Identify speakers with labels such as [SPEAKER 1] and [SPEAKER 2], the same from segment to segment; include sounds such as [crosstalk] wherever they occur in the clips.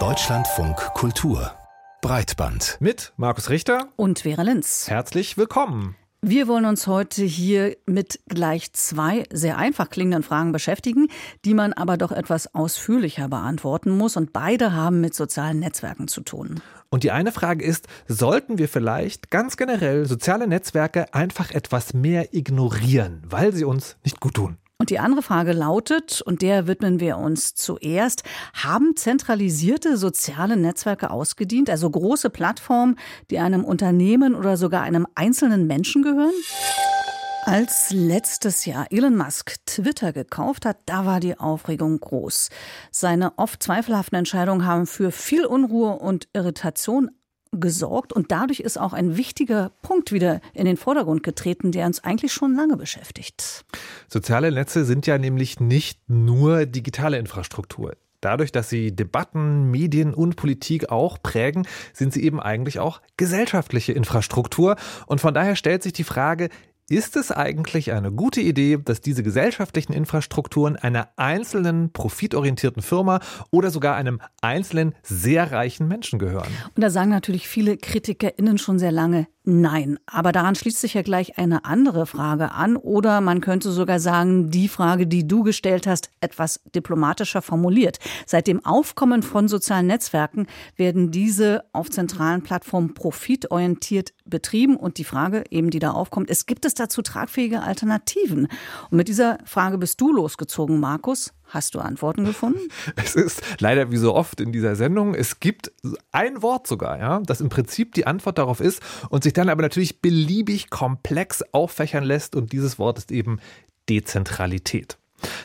[SPEAKER 1] Deutschlandfunk Kultur Breitband
[SPEAKER 2] mit Markus Richter
[SPEAKER 3] und Vera Linz.
[SPEAKER 2] Herzlich willkommen.
[SPEAKER 3] Wir wollen uns heute hier mit gleich zwei sehr einfach klingenden Fragen beschäftigen, die man aber doch etwas ausführlicher beantworten muss. Und beide haben mit sozialen Netzwerken zu tun.
[SPEAKER 2] Und die eine Frage ist, sollten wir vielleicht ganz generell soziale Netzwerke einfach etwas mehr ignorieren, weil sie uns nicht gut tun?
[SPEAKER 3] Und die andere Frage lautet, und der widmen wir uns zuerst, haben zentralisierte soziale Netzwerke ausgedient, also große Plattformen, die einem Unternehmen oder sogar einem einzelnen Menschen gehören? Als letztes Jahr Elon Musk Twitter gekauft hat, da war die Aufregung groß. Seine oft zweifelhaften Entscheidungen haben für viel Unruhe und Irritation gesorgt und dadurch ist auch ein wichtiger Punkt wieder in den Vordergrund getreten, der uns eigentlich schon lange beschäftigt.
[SPEAKER 2] Soziale Netze sind ja nämlich nicht nur digitale Infrastruktur. Dadurch, dass sie Debatten, Medien und Politik auch prägen, sind sie eben eigentlich auch gesellschaftliche Infrastruktur. Und von daher stellt sich die Frage, ist es eigentlich eine gute Idee, dass diese gesellschaftlichen Infrastrukturen einer einzelnen profitorientierten Firma oder sogar einem einzelnen sehr reichen Menschen gehören?
[SPEAKER 3] Und da sagen natürlich viele KritikerInnen schon sehr lange, Nein, aber daran schließt sich ja gleich eine andere Frage an oder man könnte sogar sagen, die Frage, die du gestellt hast, etwas diplomatischer formuliert. Seit dem Aufkommen von sozialen Netzwerken werden diese auf zentralen Plattformen profitorientiert betrieben und die Frage eben, die da aufkommt, ist, gibt es dazu tragfähige Alternativen? Und mit dieser Frage bist du losgezogen, Markus. Hast du Antworten gefunden? [laughs]
[SPEAKER 2] Es ist leider wie so oft in dieser Sendung, es gibt ein Wort sogar, ja, das im Prinzip die Antwort darauf ist und sich dann aber natürlich beliebig komplex auffächern lässt und dieses Wort ist eben Dezentralität.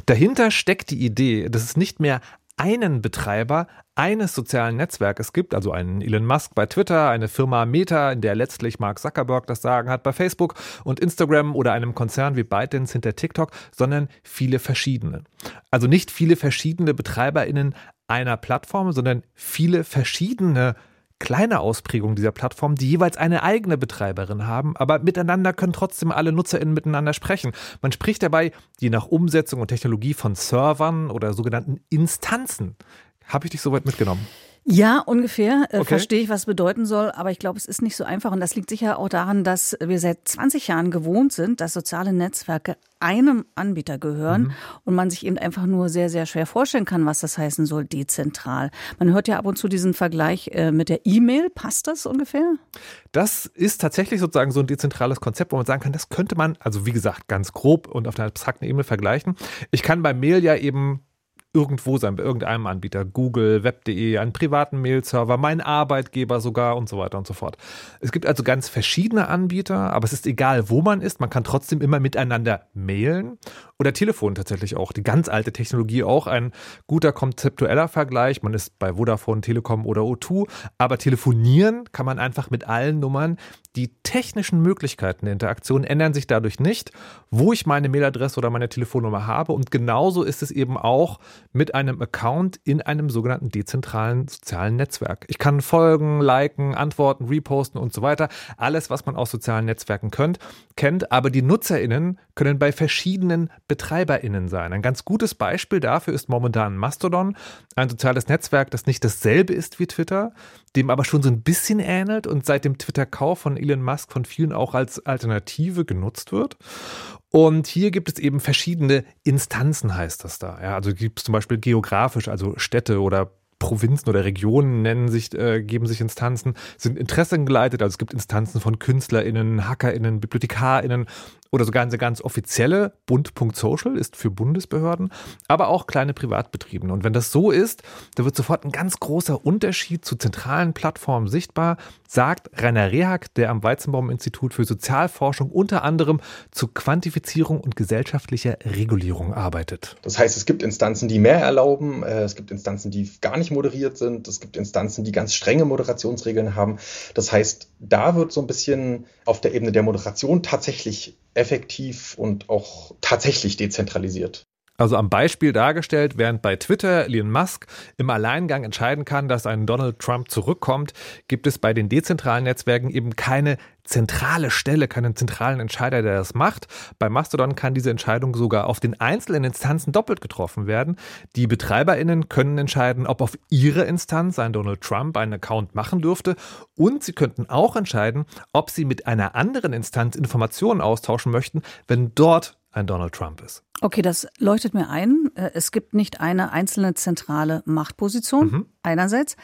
[SPEAKER 2] Dahinter steckt die Idee, dass es nicht mehr einen Betreiber eines sozialen Netzwerkes gibt, also einen Elon Musk bei Twitter, eine Firma Meta, in der letztlich Mark Zuckerberg das Sagen hat bei Facebook und Instagram oder einem Konzern wie ByteDance hinter TikTok, sondern viele verschiedene. Also nicht viele verschiedene BetreiberInnen einer Plattform, sondern viele verschiedene kleine Ausprägungen dieser Plattform, die jeweils eine eigene Betreiberin haben, aber miteinander können trotzdem alle NutzerInnen miteinander sprechen. Man spricht dabei je nach Umsetzung und Technologie von Servern oder sogenannten Instanzen. Habe ich dich soweit mitgenommen?
[SPEAKER 3] Ja, ungefähr. Äh, okay. Verstehe ich, was bedeuten soll, aber ich glaube, es ist nicht so einfach. Und das liegt sicher auch daran, dass wir seit 20 Jahren gewohnt sind, dass soziale Netzwerke einem Anbieter gehören mhm. und man sich eben einfach nur sehr, sehr schwer vorstellen kann, was das heißen soll, dezentral. Man hört ja ab und zu diesen Vergleich äh, mit der E-Mail. Passt das ungefähr?
[SPEAKER 2] Das ist tatsächlich sozusagen so ein dezentrales Konzept, wo man sagen kann, das könnte man, also wie gesagt, ganz grob und auf einer abstrakten Ebene vergleichen. Ich kann bei Mail ja eben irgendwo sein, bei irgendeinem Anbieter, Google, Web.de, einen privaten Mail-Server, mein Arbeitgeber sogar und so weiter und so fort. Es gibt also ganz verschiedene Anbieter, aber es ist egal, wo man ist, man kann trotzdem immer miteinander mailen oder Telefon tatsächlich auch. Die ganz alte Technologie auch ein guter konzeptueller Vergleich. Man ist bei Vodafone, Telekom oder O2, aber telefonieren kann man einfach mit allen Nummern. Die technischen Möglichkeiten der Interaktion ändern sich dadurch nicht, wo ich meine Mailadresse oder meine Telefonnummer habe. Und genauso ist es eben auch mit einem Account in einem sogenannten dezentralen sozialen Netzwerk. Ich kann folgen, liken, antworten, reposten und so weiter. Alles, was man aus sozialen Netzwerken könnt, kennt. Aber die NutzerInnen können bei verschiedenen BetreiberInnen sein. Ein ganz gutes Beispiel dafür ist momentan Mastodon, ein soziales Netzwerk, das nicht dasselbe ist wie Twitter, dem aber schon so ein bisschen ähnelt und seit dem Twitter-Kauf von Elon Musk von vielen auch als Alternative genutzt wird. Und hier gibt es eben verschiedene Instanzen, heißt das da. Ja, also gibt es zum Beispiel geografisch, also Städte oder Provinzen oder Regionen nennen sich, äh, geben sich Instanzen, sind interessengeleitet. Also es gibt Instanzen von KünstlerInnen, HackerInnen, BibliothekarInnen oder sogar eine ganz offizielle Bund.social ist für Bundesbehörden, aber auch kleine Privatbetriebe. Und wenn das so ist, da wird sofort ein ganz großer Unterschied zu zentralen Plattformen sichtbar, sagt Rainer Rehak, der am Weizenbaum-Institut für Sozialforschung unter anderem zur Quantifizierung und gesellschaftlicher Regulierung arbeitet.
[SPEAKER 4] Das heißt, es gibt Instanzen, die mehr erlauben, äh, es gibt Instanzen, die gar nicht moderiert sind, es gibt Instanzen, die ganz strenge Moderationsregeln haben. Das heißt, da wird so ein bisschen auf der Ebene der Moderation tatsächlich effektiv und auch tatsächlich dezentralisiert.
[SPEAKER 2] Also am Beispiel dargestellt, während bei Twitter Elon Musk im Alleingang entscheiden kann, dass ein Donald Trump zurückkommt, gibt es bei den dezentralen Netzwerken eben keine zentrale Stelle, keinen zentralen Entscheider, der das macht. Bei Mastodon kann diese Entscheidung sogar auf den einzelnen Instanzen doppelt getroffen werden. Die BetreiberInnen können entscheiden, ob auf ihre Instanz ein Donald Trump einen Account machen dürfte und sie könnten auch entscheiden, ob sie mit einer anderen Instanz Informationen austauschen möchten, wenn dort ein Donald Trump ist.
[SPEAKER 3] Okay, das leuchtet mir ein. Äh, es gibt nicht eine einzelne zentrale Machtposition mhm. einerseits.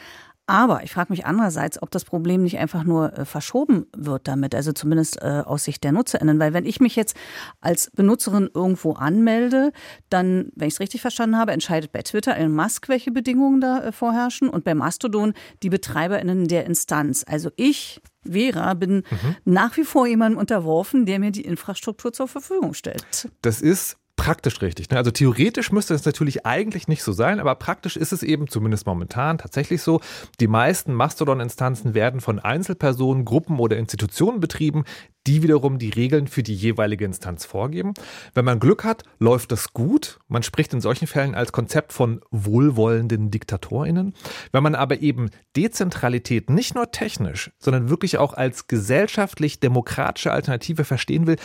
[SPEAKER 3] Aber ich frage mich andererseits, ob das Problem nicht einfach nur äh, verschoben wird damit, also zumindest äh, aus Sicht der NutzerInnen. Weil wenn ich mich jetzt als Benutzerin irgendwo anmelde, dann, wenn ich es richtig verstanden habe, entscheidet bei Twitter Elon Musk, welche Bedingungen da äh, vorherrschen und bei Mastodon die BetreiberInnen der Instanz. Also ich Vera, bin mhm. nach wie vor jemandem unterworfen, der mir die Infrastruktur zur Verfügung stellt.
[SPEAKER 2] Das ist praktisch richtig. Ne? Also theoretisch müsste es natürlich eigentlich nicht so sein, aber praktisch ist es eben zumindest momentan tatsächlich so. Die meisten Mastodon-Instanzen werden von Einzelpersonen, Gruppen oder Institutionen betrieben, die wiederum die Regeln für die jeweilige Instanz vorgeben. Wenn man Glück hat, läuft das gut. Man spricht in solchen Fällen als Konzept von wohlwollenden DiktatorInnen. Wenn man aber eben Dezentralität nicht nur technisch, sondern wirklich auch als gesellschaftlich-demokratische Alternative verstehen will,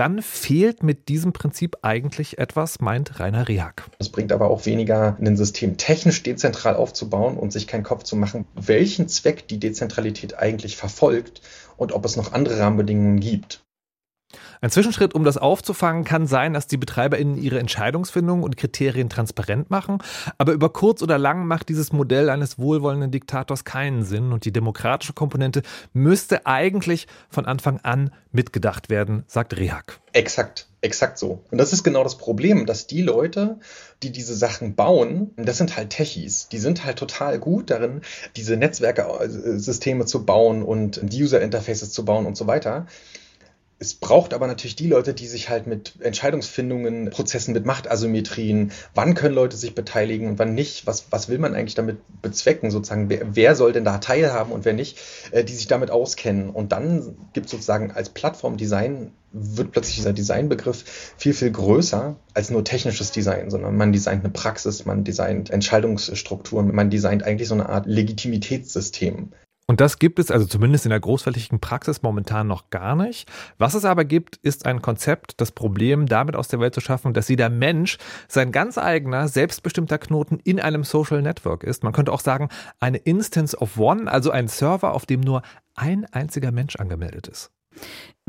[SPEAKER 2] dann fehlt mit diesem Prinzip eigentlich etwas, meint Rainer Rehak.
[SPEAKER 4] Es bringt aber auch weniger, ein System technisch dezentral aufzubauen und sich keinen Kopf zu machen, welchen Zweck die Dezentralität eigentlich verfolgt und ob es noch andere Rahmenbedingungen gibt.
[SPEAKER 2] Ein Zwischenschritt, um das aufzufangen, kann sein, dass die BetreiberInnen ihre Entscheidungsfindung und Kriterien transparent machen. Aber über kurz oder lang macht dieses Modell eines wohlwollenden Diktators keinen Sinn und die demokratische Komponente müsste eigentlich von Anfang an mitgedacht werden, sagt Rehak.
[SPEAKER 4] Exakt, exakt so. Und das ist genau das Problem, dass die Leute, die diese Sachen bauen, das sind halt Techies. Die sind halt total gut darin, diese Netzwerke-Systeme zu bauen und User-Interfaces zu bauen und so weiter. Es braucht aber natürlich die Leute, die sich halt mit Entscheidungsfindungen, Prozessen mit Machtasymmetrien, wann können Leute sich beteiligen und wann nicht, was, was will man eigentlich damit bezwecken, sozusagen, wer, wer soll denn da teilhaben und wer nicht, äh, die sich damit auskennen. Und dann gibt es sozusagen als Plattformdesign, wird plötzlich dieser Designbegriff viel, viel größer als nur technisches Design, sondern man designt eine Praxis, man designt Entscheidungsstrukturen, man designt eigentlich so eine Art Legitimitätssystem.
[SPEAKER 2] Und das gibt es also zumindest in der großflächigen Praxis momentan noch gar nicht. Was es aber gibt, ist ein Konzept, das Problem damit aus der Welt zu schaffen, dass jeder Mensch sein ganz eigener, selbstbestimmter Knoten in einem Social Network ist. Man könnte auch sagen, eine Instance of One, also ein Server, auf dem nur ein einziger Mensch angemeldet ist.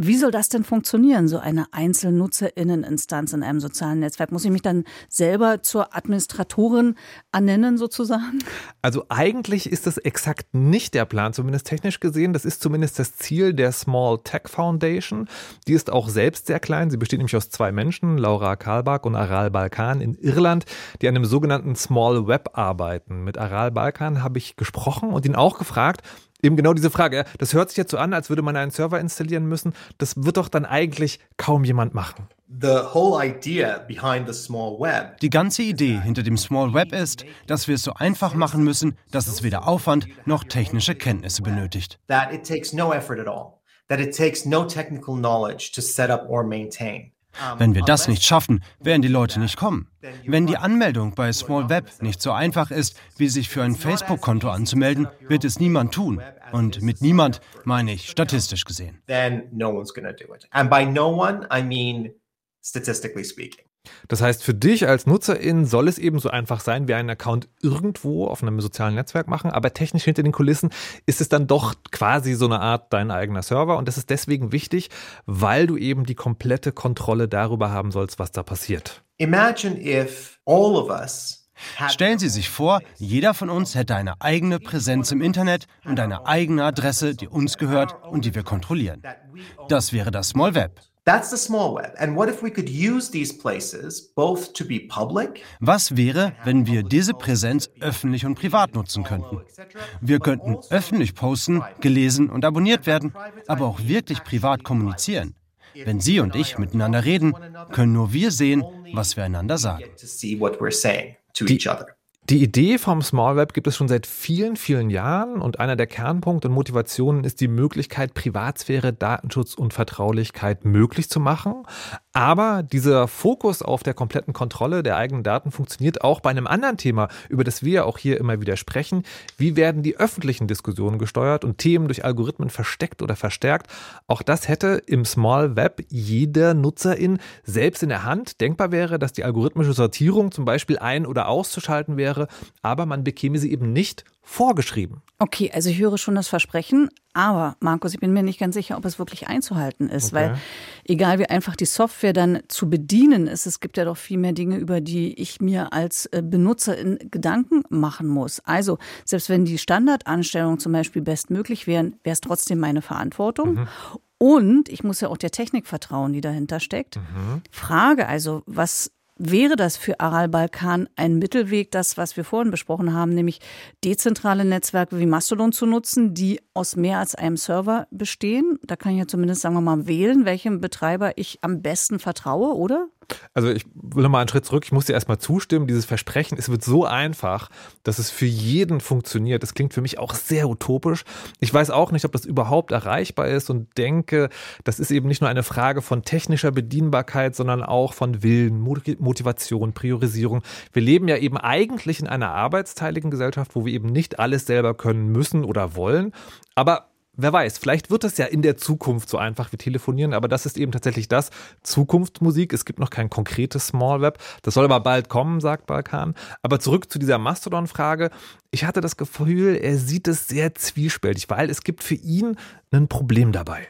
[SPEAKER 3] Wie soll das denn funktionieren, so eine Einzelnutzerinneninstanz in einem sozialen Netzwerk? Muss ich mich dann selber zur Administratorin ernennen sozusagen?
[SPEAKER 2] Also eigentlich ist das exakt nicht der Plan, zumindest technisch gesehen. Das ist zumindest das Ziel der Small Tech Foundation. Die ist auch selbst sehr klein. Sie besteht nämlich aus zwei Menschen, Laura Kalbach und Aral Balkan in Irland, die an dem sogenannten Small Web arbeiten. Mit Aral Balkan habe ich gesprochen und ihn auch gefragt, Eben genau diese Frage. Das hört sich jetzt so an, als würde man einen Server installieren müssen. Das wird doch dann eigentlich kaum jemand machen.
[SPEAKER 5] Die ganze Idee hinter dem Small Web ist, dass wir es so einfach machen müssen, dass es weder Aufwand noch technische Kenntnisse benötigt. That it takes no effort at all. That it takes no technical knowledge to set up or maintain. Wenn wir das nicht schaffen, werden die Leute nicht kommen. Wenn die Anmeldung bei Small Web nicht so einfach ist, wie sich für ein Facebook-Konto anzumelden, wird es niemand tun. Und mit niemand meine ich statistisch gesehen. Then no one's gonna do it. And by no one, I mean statistically speaking.
[SPEAKER 2] Das heißt, für dich als Nutzerin soll es eben so einfach sein, wie einen Account irgendwo auf einem sozialen Netzwerk machen, aber technisch hinter den Kulissen ist es dann doch quasi so eine Art dein eigener Server und das ist deswegen wichtig, weil du eben die komplette Kontrolle darüber haben sollst, was da passiert.
[SPEAKER 5] Imagine if all of us Stellen Sie sich vor, jeder von uns hätte eine eigene Präsenz im Internet und eine eigene Adresse, die uns gehört und die wir kontrollieren. Das wäre das Small Web. That's the small web. And what if we could use these places both to be public? Was wäre, wenn wir diese Präsenz öffentlich und privat nutzen könnten? Wir könnten öffentlich posten, gelesen und abonniert werden, aber auch wirklich privat kommunizieren. Wenn Sie und ich miteinander reden, können nur wir sehen, was wir einander sagen.
[SPEAKER 2] Die, die Idee vom Small Web gibt es schon seit vielen, vielen Jahren und einer der Kernpunkte und Motivationen ist die Möglichkeit, Privatsphäre, Datenschutz und Vertraulichkeit möglich zu machen. Aber dieser Fokus auf der kompletten Kontrolle der eigenen Daten funktioniert auch bei einem anderen Thema, über das wir auch hier immer wieder sprechen. Wie werden die öffentlichen Diskussionen gesteuert und Themen durch Algorithmen versteckt oder verstärkt? Auch das hätte im Small Web jeder Nutzerin selbst in der Hand. Denkbar wäre, dass die algorithmische Sortierung zum Beispiel ein- oder auszuschalten wäre, aber man bekäme sie eben nicht vorgeschrieben.
[SPEAKER 3] Okay, also ich höre schon das Versprechen, aber Markus, ich bin mir nicht ganz sicher, ob es wirklich einzuhalten ist, okay. weil egal wie einfach die Software dann zu bedienen ist, es gibt ja doch viel mehr Dinge, über die ich mir als äh, Benutzerin Gedanken machen muss. Also selbst wenn die Standardanstellungen zum Beispiel bestmöglich wären, wäre es trotzdem meine Verantwortung. Mhm. Und ich muss ja auch der Technik vertrauen, die dahinter steckt. Mhm. Frage also, was Wäre das für Aral Balkan ein Mittelweg, das, was wir vorhin besprochen haben, nämlich dezentrale Netzwerke wie Mastodon zu nutzen, die aus mehr als einem Server bestehen? Da kann ich ja zumindest, sagen wir mal, wählen, welchem Betreiber ich am besten vertraue, oder?
[SPEAKER 2] Also ich will nochmal einen Schritt zurück. Ich muss dir erstmal zustimmen. Dieses Versprechen, es wird so einfach, dass es für jeden funktioniert. Das klingt für mich auch sehr utopisch. Ich weiß auch nicht, ob das überhaupt erreichbar ist und denke, das ist eben nicht nur eine Frage von technischer Bedienbarkeit, sondern auch von Willen, Motivation, Priorisierung. Wir leben ja eben eigentlich in einer arbeitsteiligen Gesellschaft, wo wir eben nicht alles selber können müssen oder wollen. Aber wer weiß, vielleicht wird es ja in der Zukunft so einfach wie telefonieren, aber das ist eben tatsächlich das Zukunftsmusik. Es gibt noch kein konkretes Small Web. Das soll aber bald kommen, sagt Balkan. Aber zurück zu dieser Mastodon-Frage. Ich hatte das Gefühl, er sieht es sehr zwiespältig, weil es gibt für ihn ein Problem dabei.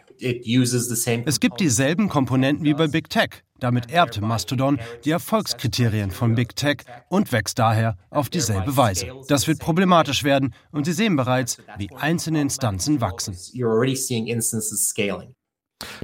[SPEAKER 5] Es gibt dieselben Komponenten wie bei Big Tech. Damit erbt Mastodon die Erfolgskriterien von Big Tech und wächst daher auf dieselbe Weise. Das wird problematisch werden und Sie sehen bereits, wie einzelne Instanzen wachsen.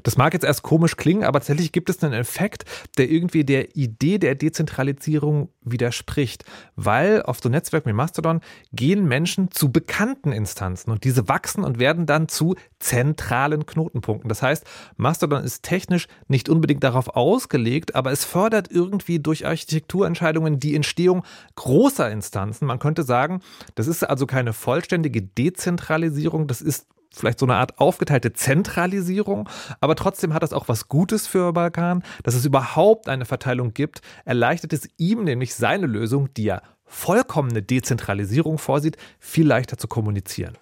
[SPEAKER 2] Das mag jetzt erst komisch klingen, aber tatsächlich gibt es einen Effekt, der irgendwie der Idee der Dezentralisierung widerspricht, weil auf so Netzwerken wie Mastodon gehen Menschen zu bekannten Instanzen und diese wachsen und werden dann zu zentralen Knotenpunkten. Das heißt, Mastodon ist technisch nicht unbedingt darauf ausgelegt, aber es fördert irgendwie durch Architekturentscheidungen die Entstehung großer Instanzen. Man könnte sagen, das ist also keine vollständige Dezentralisierung, das ist vielleicht so eine Art aufgeteilte Zentralisierung, aber trotzdem hat das auch was Gutes für Balkan, dass es überhaupt eine Verteilung gibt, erleichtert es ihm nämlich seine Lösung, die er vollkommene Dezentralisierung vorsieht, viel leichter zu kommunizieren.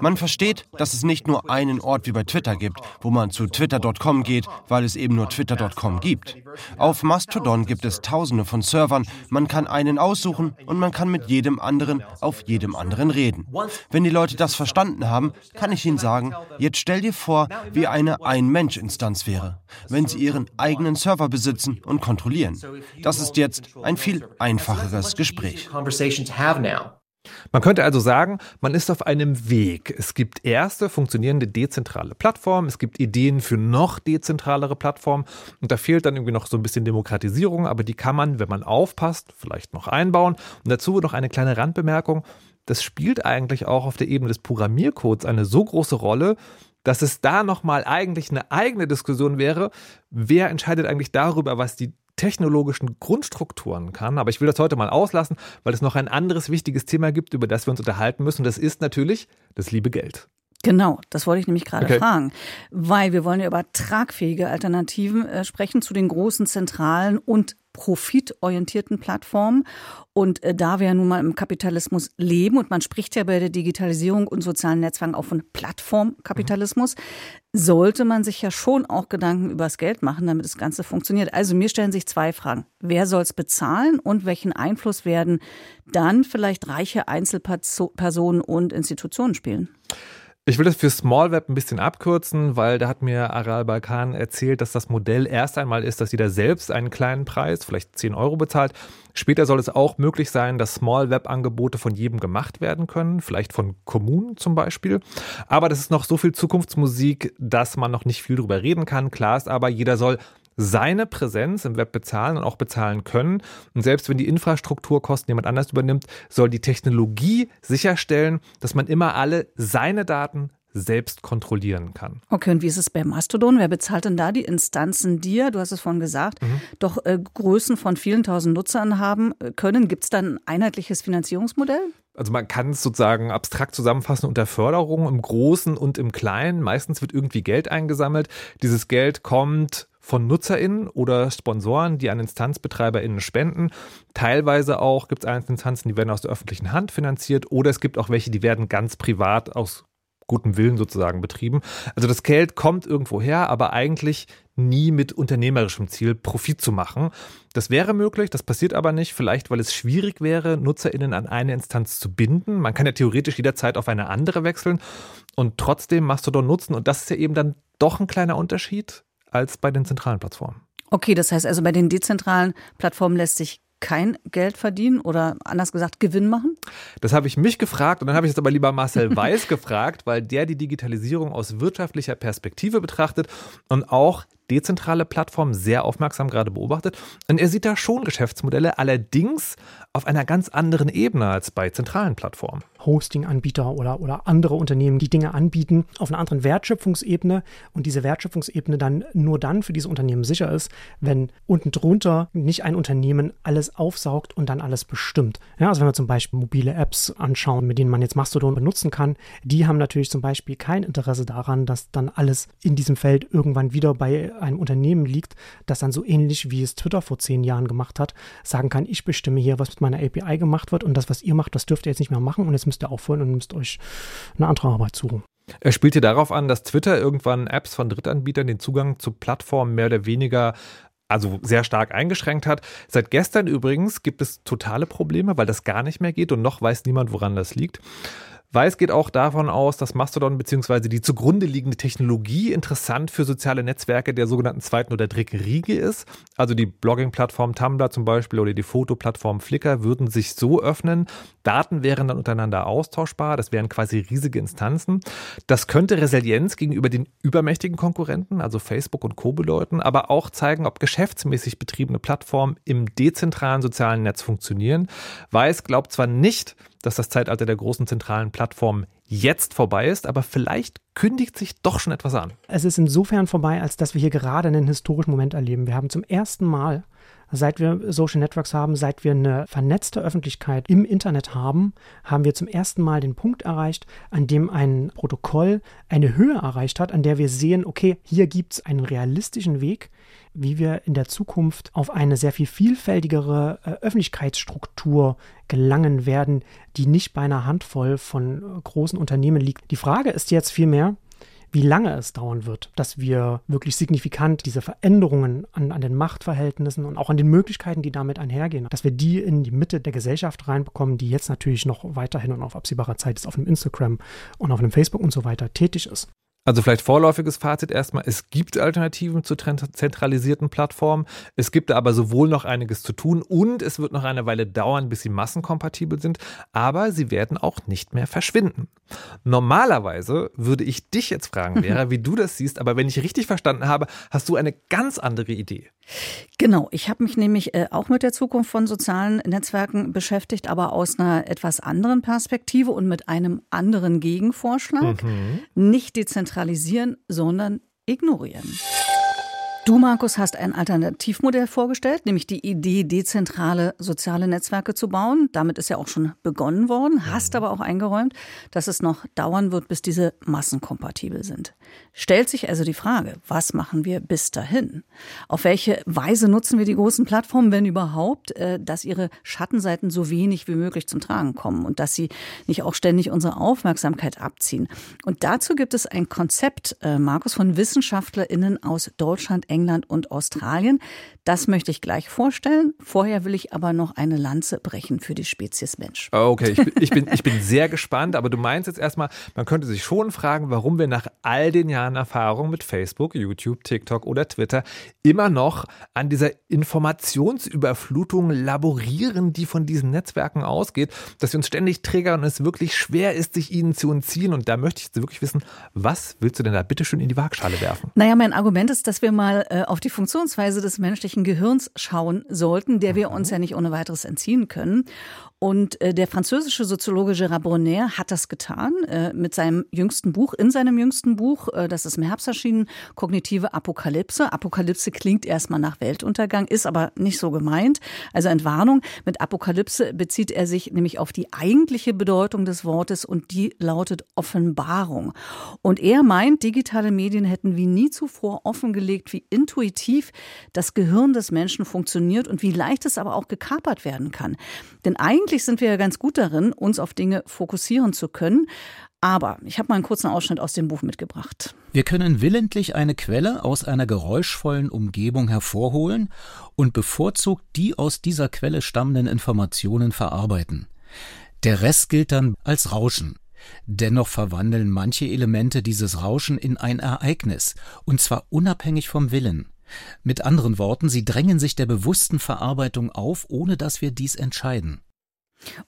[SPEAKER 5] Man versteht, dass es nicht nur einen Ort wie bei Twitter gibt, wo man zu twitter.com geht, weil es eben nur twitter.com gibt. Auf Mastodon gibt es tausende von Servern, man kann einen aussuchen und man kann mit jedem anderen auf jedem anderen reden. Wenn die Leute das verstanden haben, kann ich ihnen sagen, jetzt stell dir vor, wie eine Ein-Mensch-Instanz wäre, wenn sie ihren eigenen Server besitzen und kontrollieren. Das ist jetzt ein viel einfacher einfacheres Gespräch.
[SPEAKER 2] Man könnte also sagen, man ist auf einem Weg. Es gibt erste funktionierende dezentrale Plattformen, es gibt Ideen für noch dezentralere Plattformen und da fehlt dann irgendwie noch so ein bisschen Demokratisierung, aber die kann man, wenn man aufpasst, vielleicht noch einbauen. Und dazu noch eine kleine Randbemerkung. Das spielt eigentlich auch auf der Ebene des Programmiercodes eine so große Rolle, dass es da nochmal eigentlich eine eigene Diskussion wäre, wer entscheidet eigentlich darüber, was die technologischen Grundstrukturen kann. Aber ich will das heute mal auslassen, weil es noch ein anderes wichtiges Thema gibt, über das wir uns unterhalten müssen. Das ist natürlich das liebe Geld.
[SPEAKER 3] Genau, das wollte ich nämlich gerade okay. fragen, weil wir wollen ja über tragfähige Alternativen äh, sprechen zu den großen zentralen und profitorientierten Plattformen. Und äh, da wir ja nun mal im Kapitalismus leben und man spricht ja bei der Digitalisierung und sozialen Netzwerken auch von Plattformkapitalismus, mhm. sollte man sich ja schon auch Gedanken über das Geld machen, damit das Ganze funktioniert. Also mir stellen sich zwei Fragen. Wer soll es bezahlen und welchen Einfluss werden dann vielleicht reiche Einzelpersonen und Institutionen spielen?
[SPEAKER 2] Ich will das für Small Web ein bisschen abkürzen, weil da hat mir Aral Balkan erzählt, dass das Modell erst einmal ist, dass jeder selbst einen kleinen Preis, vielleicht 10 Euro bezahlt. Später soll es auch möglich sein, dass Small Web Angebote von jedem gemacht werden können, vielleicht von Kommunen zum Beispiel. Aber das ist noch so viel Zukunftsmusik, dass man noch nicht viel drüber reden kann. Klar ist aber, jeder soll seine Präsenz im Web bezahlen und auch bezahlen können. Und selbst wenn die Infrastrukturkosten jemand anders übernimmt, soll die Technologie sicherstellen, dass man immer alle seine Daten selbst kontrollieren kann.
[SPEAKER 3] Okay, und wie ist es bei Mastodon? Wer bezahlt denn da die Instanzen, die ja, du hast es vorhin gesagt, mhm. doch äh, Größen von vielen tausend Nutzern haben äh, können? Gibt es da ein einheitliches Finanzierungsmodell?
[SPEAKER 2] Also man kann es sozusagen abstrakt zusammenfassen unter Förderung im Großen und im Kleinen. Meistens wird irgendwie Geld eingesammelt. Dieses Geld kommt von NutzerInnen oder Sponsoren, die an InstanzbetreiberInnen spenden. Teilweise auch gibt es einzelne Instanzen, die werden aus der öffentlichen Hand finanziert oder es gibt auch welche, die werden ganz privat aus gutem Willen sozusagen betrieben. Also das Geld kommt irgendwo her, aber eigentlich nie mit unternehmerischem Ziel, Profit zu machen. Das wäre möglich, das passiert aber nicht, vielleicht weil es schwierig wäre, NutzerInnen an eine Instanz zu binden. Man kann ja theoretisch jederzeit auf eine andere wechseln und trotzdem Mastodon nutzen. Und das ist ja eben dann doch ein kleiner Unterschied als bei den zentralen Plattformen.
[SPEAKER 3] Okay, das heißt also, bei den dezentralen Plattformen lässt sich kein Geld verdienen oder anders gesagt Gewinn machen?
[SPEAKER 2] Das habe ich mich gefragt und dann habe ich es aber lieber Marcel [laughs] Weiß gefragt, weil der die Digitalisierung aus wirtschaftlicher Perspektive betrachtet und auch dezentrale Plattformen sehr aufmerksam gerade beobachtet. Und er sieht da schon Geschäftsmodelle, allerdings auf einer ganz anderen Ebene als bei zentralen Plattformen.
[SPEAKER 6] Hosting-Anbieter oder, oder andere Unternehmen, die Dinge anbieten, auf einer anderen Wertschöpfungsebene und diese Wertschöpfungsebene dann nur dann für diese Unternehmen sicher ist, wenn unten drunter nicht ein Unternehmen alles aufsaugt und dann alles bestimmt. Ja, also wenn wir zum Beispiel mobile Apps anschauen, mit denen man jetzt Mastodon benutzen kann, die haben natürlich zum Beispiel kein Interesse daran, dass dann alles in diesem Feld irgendwann wieder bei einem Unternehmen liegt, das dann so ähnlich wie es Twitter vor zehn Jahren gemacht hat, sagen kann, ich bestimme hier, was mit meiner API gemacht wird und das, was ihr macht, das dürft ihr jetzt nicht mehr machen und jetzt müsst ihr aufhören und müsst euch eine andere Arbeit suchen.
[SPEAKER 2] Er spielt hier darauf an, dass Twitter irgendwann Apps von Drittanbietern den Zugang zu Plattformen mehr oder weniger also sehr stark eingeschränkt hat. Seit gestern übrigens gibt es totale Probleme, weil das gar nicht mehr geht und noch weiß niemand, woran das liegt. Weiß geht auch davon aus, dass Mastodon bzw. die zugrunde liegende Technologie interessant für soziale Netzwerke der sogenannten zweiten oder dritten Riege ist. Also die Blogging-Plattform Tumblr zum Beispiel oder die Fotoplattform Flickr würden sich so öffnen. Daten wären dann untereinander austauschbar. Das wären quasi riesige Instanzen. Das könnte Resilienz gegenüber den übermächtigen Konkurrenten, also Facebook und Co. bedeuten, aber auch zeigen, ob geschäftsmäßig betriebene Plattformen im dezentralen sozialen Netz funktionieren. Weiß glaubt zwar nicht, dass das Zeitalter der großen zentralen Plattformen jetzt vorbei ist, aber vielleicht kündigt sich doch schon etwas an.
[SPEAKER 6] Es ist insofern vorbei, als dass wir hier gerade einen historischen Moment erleben. Wir haben zum ersten Mal Seit wir Social Networks haben, seit wir eine vernetzte Öffentlichkeit im Internet haben, haben wir zum ersten Mal den Punkt erreicht, an dem ein Protokoll eine Höhe erreicht hat, an der wir sehen, okay, hier gibt es einen realistischen Weg, wie wir in der Zukunft auf eine sehr viel vielfältigere äh, Öffentlichkeitsstruktur gelangen werden, die nicht bei einer Handvoll von äh, großen Unternehmen liegt. Die Frage ist jetzt vielmehr, wie lange es dauern wird, dass wir wirklich signifikant diese Veränderungen an, an den Machtverhältnissen und auch an den Möglichkeiten, die damit einhergehen, dass wir die in die Mitte der Gesellschaft reinbekommen, die jetzt natürlich noch weiterhin und auf absehbarer Zeit ist auf einem Instagram und auf einem Facebook und so weiter tätig ist.
[SPEAKER 2] Also vielleicht vorläufiges Fazit erstmal, es gibt Alternativen zu zentralisierten Plattformen, es gibt aber sowohl noch einiges zu tun und es wird noch eine Weile dauern, bis sie massenkompatibel sind, aber sie werden auch nicht mehr verschwinden. Normalerweise würde ich dich jetzt fragen, [laughs] Vera, wie du das siehst, aber wenn ich richtig verstanden habe, hast du eine ganz andere Idee.
[SPEAKER 3] Genau, ich habe mich nämlich äh, auch mit der Zukunft von sozialen Netzwerken beschäftigt, aber aus einer etwas anderen Perspektive und mit einem anderen Gegenvorschlag. Mhm. Nicht dezentralisieren, sondern ignorieren. Du, Markus, hast ein Alternativmodell vorgestellt, nämlich die Idee, dezentrale soziale Netzwerke zu bauen. Damit ist ja auch schon begonnen worden, hast aber auch eingeräumt, dass es noch dauern wird, bis diese massenkompatibel sind. Stellt sich also die Frage, was machen wir bis dahin? Auf welche Weise nutzen wir die großen Plattformen, wenn überhaupt, äh, dass ihre Schattenseiten so wenig wie möglich zum Tragen kommen und dass sie nicht auch ständig unsere Aufmerksamkeit abziehen? Und dazu gibt es ein Konzept, äh, Markus, von WissenschaftlerInnen aus Deutschland, England, England und Australien. Das möchte ich gleich vorstellen. Vorher will ich aber noch eine Lanze brechen für die Spezies Mensch.
[SPEAKER 2] Okay, ich bin, ich bin, ich bin sehr gespannt, aber du meinst jetzt erstmal, man könnte sich schon fragen, warum wir nach all den Jahren Erfahrung mit Facebook, YouTube, TikTok oder Twitter immer noch an dieser Informationsüberflutung laborieren, die von diesen Netzwerken ausgeht, dass wir uns ständig triggern und es wirklich schwer ist, sich ihnen zu entziehen. Und da möchte ich jetzt wirklich wissen, was willst du denn da bitte schön in die Waagschale werfen?
[SPEAKER 3] Naja, mein Argument ist, dass wir mal äh, auf die Funktionsweise des menschlichen Gehirns schauen sollten, der wir uns ja nicht ohne weiteres entziehen können. Und äh, der französische Soziologe Gérard Bronner hat das getan äh, mit seinem jüngsten Buch, in seinem jüngsten Buch, äh, das ist im Herbst erschienen, Kognitive Apokalypse. Apokalypse klingt erstmal nach Weltuntergang, ist aber nicht so gemeint. Also Entwarnung. Mit Apokalypse bezieht er sich nämlich auf die eigentliche Bedeutung des Wortes und die lautet Offenbarung. Und er meint, digitale Medien hätten wie nie zuvor offengelegt, wie intuitiv das Gehirn des Menschen funktioniert und wie leicht es aber auch gekapert werden kann. Denn eigentlich sind wir ja ganz gut darin, uns auf Dinge fokussieren zu können. Aber ich habe mal einen kurzen Ausschnitt aus dem Buch mitgebracht.
[SPEAKER 7] Wir können willentlich eine Quelle aus einer geräuschvollen Umgebung hervorholen und bevorzugt die aus dieser Quelle stammenden Informationen verarbeiten. Der Rest gilt dann als Rauschen. Dennoch verwandeln manche Elemente dieses Rauschen in ein Ereignis, und zwar unabhängig vom Willen. Mit anderen Worten, sie drängen sich der bewussten Verarbeitung auf, ohne dass wir dies entscheiden.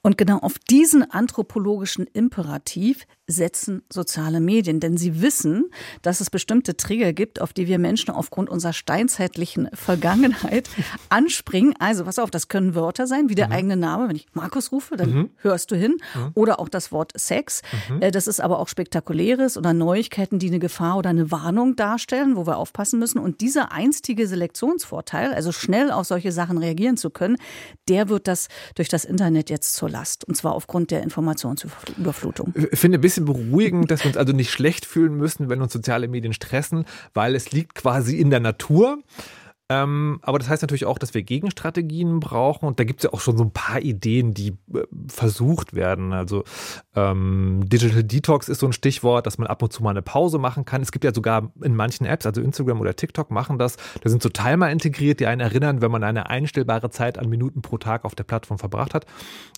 [SPEAKER 3] Und genau auf diesen anthropologischen Imperativ setzen soziale Medien, denn sie wissen, dass es bestimmte Trigger gibt, auf die wir Menschen aufgrund unserer steinzeitlichen Vergangenheit [laughs] anspringen. Also, pass auf, das können Wörter sein, wie der mhm. eigene Name. Wenn ich Markus rufe, dann mhm. hörst du hin. Mhm. Oder auch das Wort Sex. Mhm. Äh, das ist aber auch Spektakuläres oder Neuigkeiten, die eine Gefahr oder eine Warnung darstellen, wo wir aufpassen müssen. Und dieser einstige Selektionsvorteil, also schnell auf solche Sachen reagieren zu können, der wird das durch das Internet jetzt zur Last. Und zwar aufgrund der Informationsüberflutung.
[SPEAKER 2] Ich finde ein bisschen beruhigend, dass wir uns also nicht schlecht fühlen müssen, wenn uns soziale Medien stressen, weil es liegt quasi in der Natur. Ähm, aber das heißt natürlich auch, dass wir Gegenstrategien brauchen. Und da gibt es ja auch schon so ein paar Ideen, die äh, versucht werden. Also ähm, Digital Detox ist so ein Stichwort, dass man ab und zu mal eine Pause machen kann. Es gibt ja sogar in manchen Apps, also Instagram oder TikTok machen das. Da sind so Timer integriert, die einen erinnern, wenn man eine einstellbare Zeit an Minuten pro Tag auf der Plattform verbracht hat.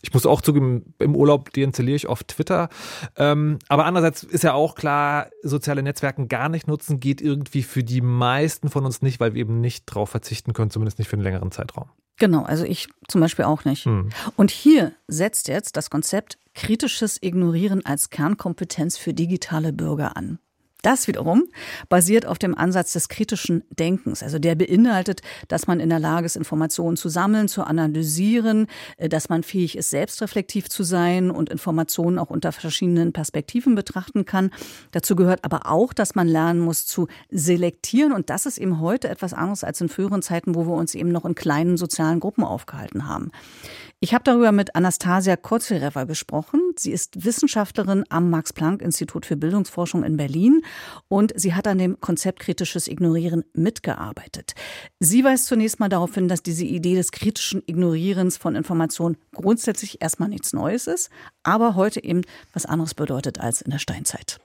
[SPEAKER 2] Ich muss auch zugeben, im Urlaub deinstalliere ich oft Twitter. Ähm, aber andererseits ist ja auch klar, soziale Netzwerke gar nicht nutzen geht irgendwie für die meisten von uns nicht, weil wir eben nicht drauf verzichten können, zumindest nicht für einen längeren Zeitraum.
[SPEAKER 3] Genau, also ich zum Beispiel auch nicht. Hm. Und hier setzt jetzt das Konzept kritisches Ignorieren als Kernkompetenz für digitale Bürger an. Das wiederum basiert auf dem Ansatz des kritischen Denkens. Also der beinhaltet, dass man in der Lage ist, Informationen zu sammeln, zu analysieren, äh, dass man fähig ist, selbstreflektiv zu sein und Informationen auch unter verschiedenen Perspektiven betrachten kann. Dazu gehört aber auch, dass man lernen muss zu selektieren. Und das ist eben heute etwas anderes als in früheren Zeiten, wo wir uns eben noch in kleinen sozialen Gruppen aufgehalten haben. Ich habe darüber mit Anastasia Kozeleva gesprochen. Sie ist Wissenschaftlerin am Max-Planck-Institut für Bildungsforschung in Berlin und sie hat an dem Konzept kritisches Ignorieren mitgearbeitet. Sie weist zunächst mal darauf hin, dass diese Idee des kritischen Ignorierens von Informationen grundsätzlich erstmal nichts Neues ist, aber heute eben was anderes bedeutet als in der Steinzeit.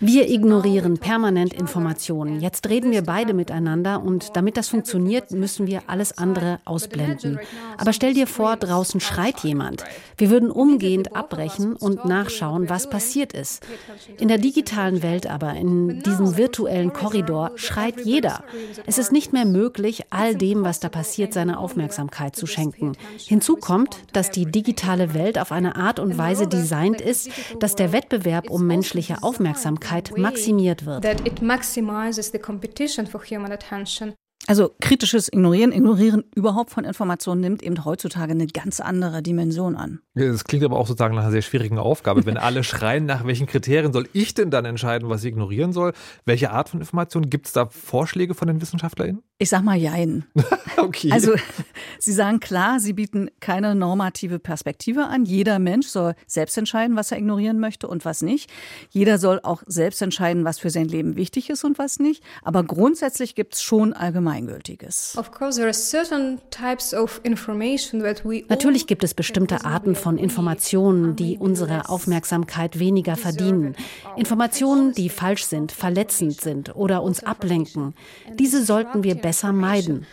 [SPEAKER 8] Wir ignorieren permanent Informationen. Jetzt reden wir beide miteinander und damit das funktioniert, müssen wir alles andere ausblenden. Aber stell dir vor, draußen schreit jemand. Wir würden umgehend abbrechen und nachschauen, was passiert ist. In der digitalen Welt aber, in diesem virtuellen Korridor, schreit jeder. Es ist nicht mehr möglich, all dem, was da passiert, seine Aufmerksamkeit zu schenken. Hinzu kommt, dass die digitale Welt auf eine Art und Weise designt ist, dass der Wettbewerb um menschliche Aufmerksamkeit maximiert wird.
[SPEAKER 3] Also kritisches Ignorieren, Ignorieren überhaupt von Informationen nimmt eben heutzutage eine ganz andere Dimension an.
[SPEAKER 2] Das klingt aber auch sozusagen nach einer sehr schwierigen Aufgabe. Wenn [laughs] alle schreien, nach welchen Kriterien soll ich denn dann entscheiden, was ich ignorieren soll? Welche Art von Informationen? Gibt es da Vorschläge von den WissenschaftlerInnen?
[SPEAKER 3] Ich sag mal Jein. [laughs]
[SPEAKER 2] okay.
[SPEAKER 3] Also Sie sagen klar, Sie bieten keine normative Perspektive an. Jeder Mensch soll selbst entscheiden, was er ignorieren möchte und was nicht. Jeder soll auch selbst entscheiden, was für sein Leben wichtig ist und was nicht. Aber grundsätzlich gibt es schon Allgemeingültiges.
[SPEAKER 8] Natürlich gibt es bestimmte Arten von Informationen, die unsere Aufmerksamkeit weniger verdienen. Informationen, die falsch sind, verletzend sind oder uns ablenken. Diese sollten wir besser meiden.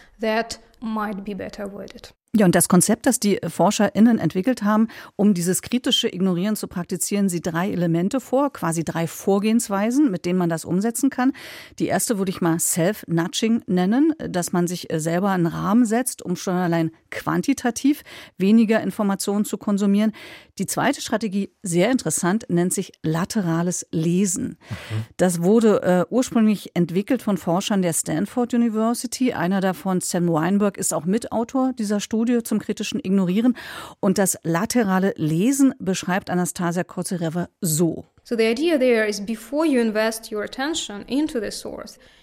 [SPEAKER 3] Ja, und das Konzept, das die ForscherInnen entwickelt haben, um dieses kritische Ignorieren zu praktizieren, sieht drei Elemente vor, quasi drei Vorgehensweisen, mit denen man das umsetzen kann. Die erste würde ich mal Self-Nudging nennen, dass man sich selber einen Rahmen setzt, um schon allein quantitativ weniger Informationen zu konsumieren. Die zweite Strategie, sehr interessant, nennt sich laterales Lesen. Mhm. Das wurde äh, ursprünglich entwickelt von Forschern der Stanford University. Einer davon, Sam Weinberg, ist auch Mitautor dieser Studie. Studie zum kritischen Ignorieren. Und das laterale Lesen beschreibt Anastasia Kozereва so.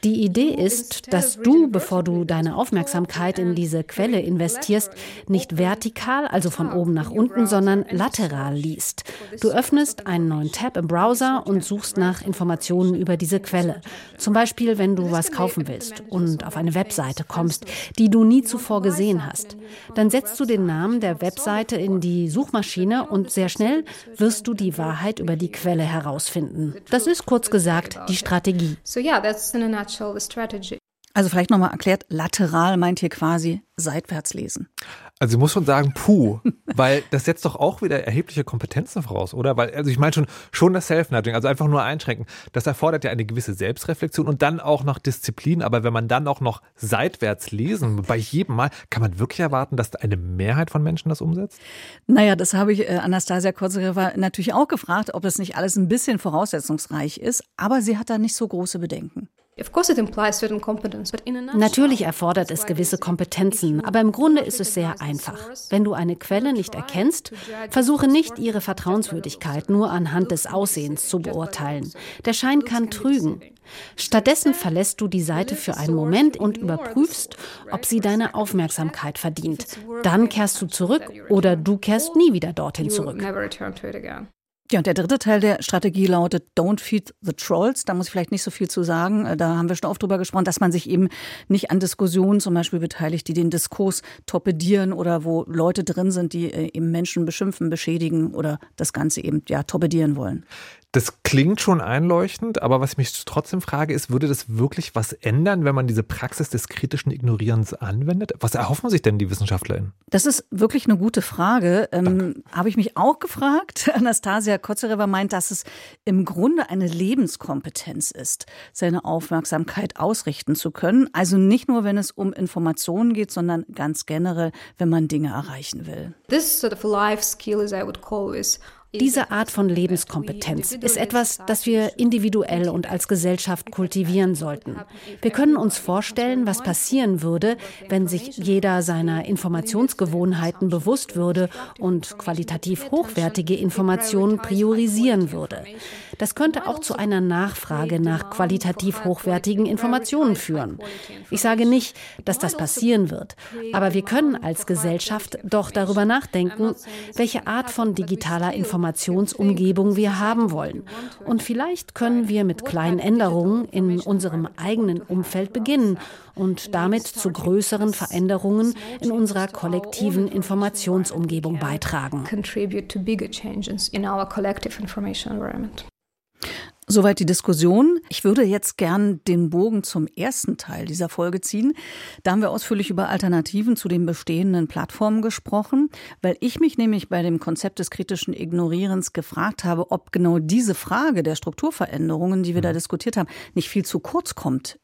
[SPEAKER 8] Die Idee ist, dass du, bevor du deine Aufmerksamkeit in diese Quelle investierst, nicht vertikal, also von oben nach unten, sondern lateral liest. Du öffnest einen neuen Tab im Browser und suchst nach Informationen über diese Quelle. Zum Beispiel, wenn du was kaufen willst und auf eine Webseite kommst, die du nie zuvor gesehen hast. Dann setzt du den Namen der Webseite in die Suchmaschine und sehr schnell wirst du die Wahrheit über die Quelle herausfinden. Das ist kurz gesagt die Strategie.
[SPEAKER 3] Also vielleicht nochmal erklärt, lateral meint hier quasi seitwärts lesen.
[SPEAKER 2] Also ich muss schon sagen, puh, weil das setzt doch auch wieder erhebliche Kompetenzen voraus, oder? Weil, also ich meine schon, schon das Self-Nudging, also einfach nur einschränken, das erfordert ja eine gewisse Selbstreflexion und dann auch noch Disziplin, aber wenn man dann auch noch seitwärts lesen, bei jedem Mal, kann man wirklich erwarten, dass eine Mehrheit von Menschen das umsetzt?
[SPEAKER 3] Naja, das habe ich äh, Anastasia Kozyreva natürlich auch gefragt, ob das nicht alles ein bisschen voraussetzungsreich ist, aber sie hat da nicht so große Bedenken.
[SPEAKER 8] Natürlich erfordert es gewisse Kompetenzen, aber im Grunde ist es sehr einfach. Wenn du eine Quelle nicht erkennst, versuche nicht, ihre Vertrauenswürdigkeit nur anhand des Aussehens zu beurteilen. Der Schein kann trügen. Stattdessen verlässt du die Seite für einen Moment und überprüfst, ob sie deine Aufmerksamkeit verdient. Dann kehrst du zurück oder du kehrst nie wieder dorthin zurück.
[SPEAKER 3] Ja, und der dritte Teil der Strategie lautet Don't feed the trolls. Da muss ich vielleicht nicht so viel zu sagen. Äh, da haben wir schon oft drüber gesprochen, dass man sich eben nicht an Diskussionen zum Beispiel beteiligt, die den Diskurs torpedieren oder wo Leute drin sind, die äh, eben Menschen beschimpfen, beschädigen oder das Ganze eben ja torpedieren wollen.
[SPEAKER 2] Das klingt schon einleuchtend, aber was ich mich trotzdem frage, ist, würde das wirklich was ändern, wenn man diese Praxis des kritischen Ignorierens anwendet? Was erhoffen sich denn die WissenschaftlerInnen?
[SPEAKER 3] Das ist wirklich eine gute Frage. Ähm, Habe ich mich auch gefragt. [laughs] Anastasia Kotzereva meint, dass es im Grunde eine Lebenskompetenz ist, seine Aufmerksamkeit ausrichten zu können. Also nicht nur, wenn es um Informationen geht, sondern ganz generell, wenn man Dinge erreichen will.
[SPEAKER 8] This sort of life skill, as I would call, is diese Art von Lebenskompetenz ist etwas, das wir individuell und als Gesellschaft kultivieren sollten. Wir können uns vorstellen, was passieren würde, wenn sich jeder seiner Informationsgewohnheiten bewusst würde und qualitativ hochwertige Informationen priorisieren würde. Das könnte auch zu einer Nachfrage nach qualitativ hochwertigen Informationen führen. Ich sage nicht, dass das passieren wird, aber wir können als Gesellschaft doch darüber nachdenken, welche Art von digitaler Information Informationsumgebung wir haben wollen. Und vielleicht können wir mit kleinen Änderungen in unserem eigenen Umfeld beginnen und damit zu größeren Veränderungen in unserer kollektiven Informationsumgebung beitragen.
[SPEAKER 3] Soweit die Diskussion. Ich würde jetzt gern den Bogen zum ersten Teil dieser Folge ziehen. Da haben wir ausführlich über Alternativen zu den bestehenden Plattformen gesprochen, weil ich mich nämlich bei dem Konzept des kritischen Ignorierens gefragt habe, ob genau diese Frage der Strukturveränderungen, die wir da diskutiert haben, nicht viel zu kurz kommt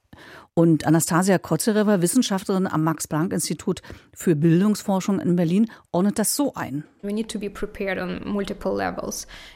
[SPEAKER 3] und Anastasia Kotzerever, Wissenschaftlerin am Max-Planck-Institut für Bildungsforschung in Berlin, ordnet das so ein.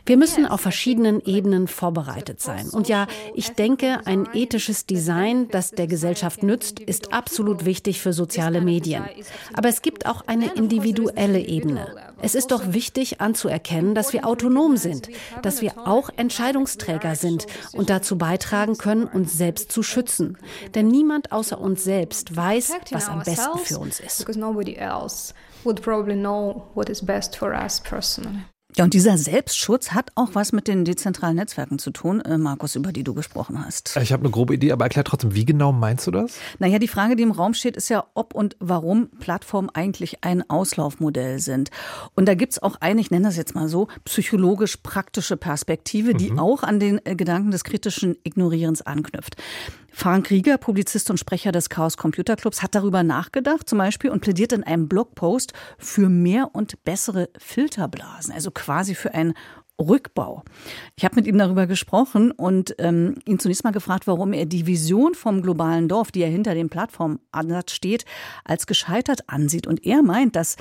[SPEAKER 8] Wir müssen auf verschiedenen Ebenen vorbereitet sein. Und ja, ich denke, ein ethisches Design, das der Gesellschaft nützt, ist absolut wichtig für soziale Medien. Aber es gibt auch eine individuelle Ebene. Es ist doch wichtig anzuerkennen, dass wir autonom sind, dass wir auch Entscheidungsträger sind und dazu beitragen können, uns selbst zu schützen. Denn niemand außer uns selbst weiß, was am besten für uns ist.
[SPEAKER 3] Ja, und dieser Selbstschutz hat auch was mit den dezentralen Netzwerken zu tun, äh, Markus, über die du gesprochen hast.
[SPEAKER 2] Ich habe eine grobe Idee, aber erklär trotzdem, wie genau meinst du das?
[SPEAKER 3] Naja, die Frage, die im Raum steht, ist ja, ob und warum Plattformen eigentlich ein Auslaufmodell sind. Und da gibt's auch eine, ich nenne das jetzt mal so, psychologisch-praktische Perspektive, die mhm. auch an den äh, Gedanken des kritischen Ignorierens anknüpft. Frank Rieger, Publizist und Sprecher des Chaos Computer Clubs, hat darüber nachgedacht zum Beispiel und plädiert in einem Blogpost für mehr und bessere Filterblasen, also quasi für ein Rückbau. Ich habe mit ihm darüber gesprochen und ähm, ihn zunächst mal gefragt, warum er die Vision vom globalen Dorf, die er hinter dem Plattformansatz steht, als gescheitert ansieht. Und er meint, dass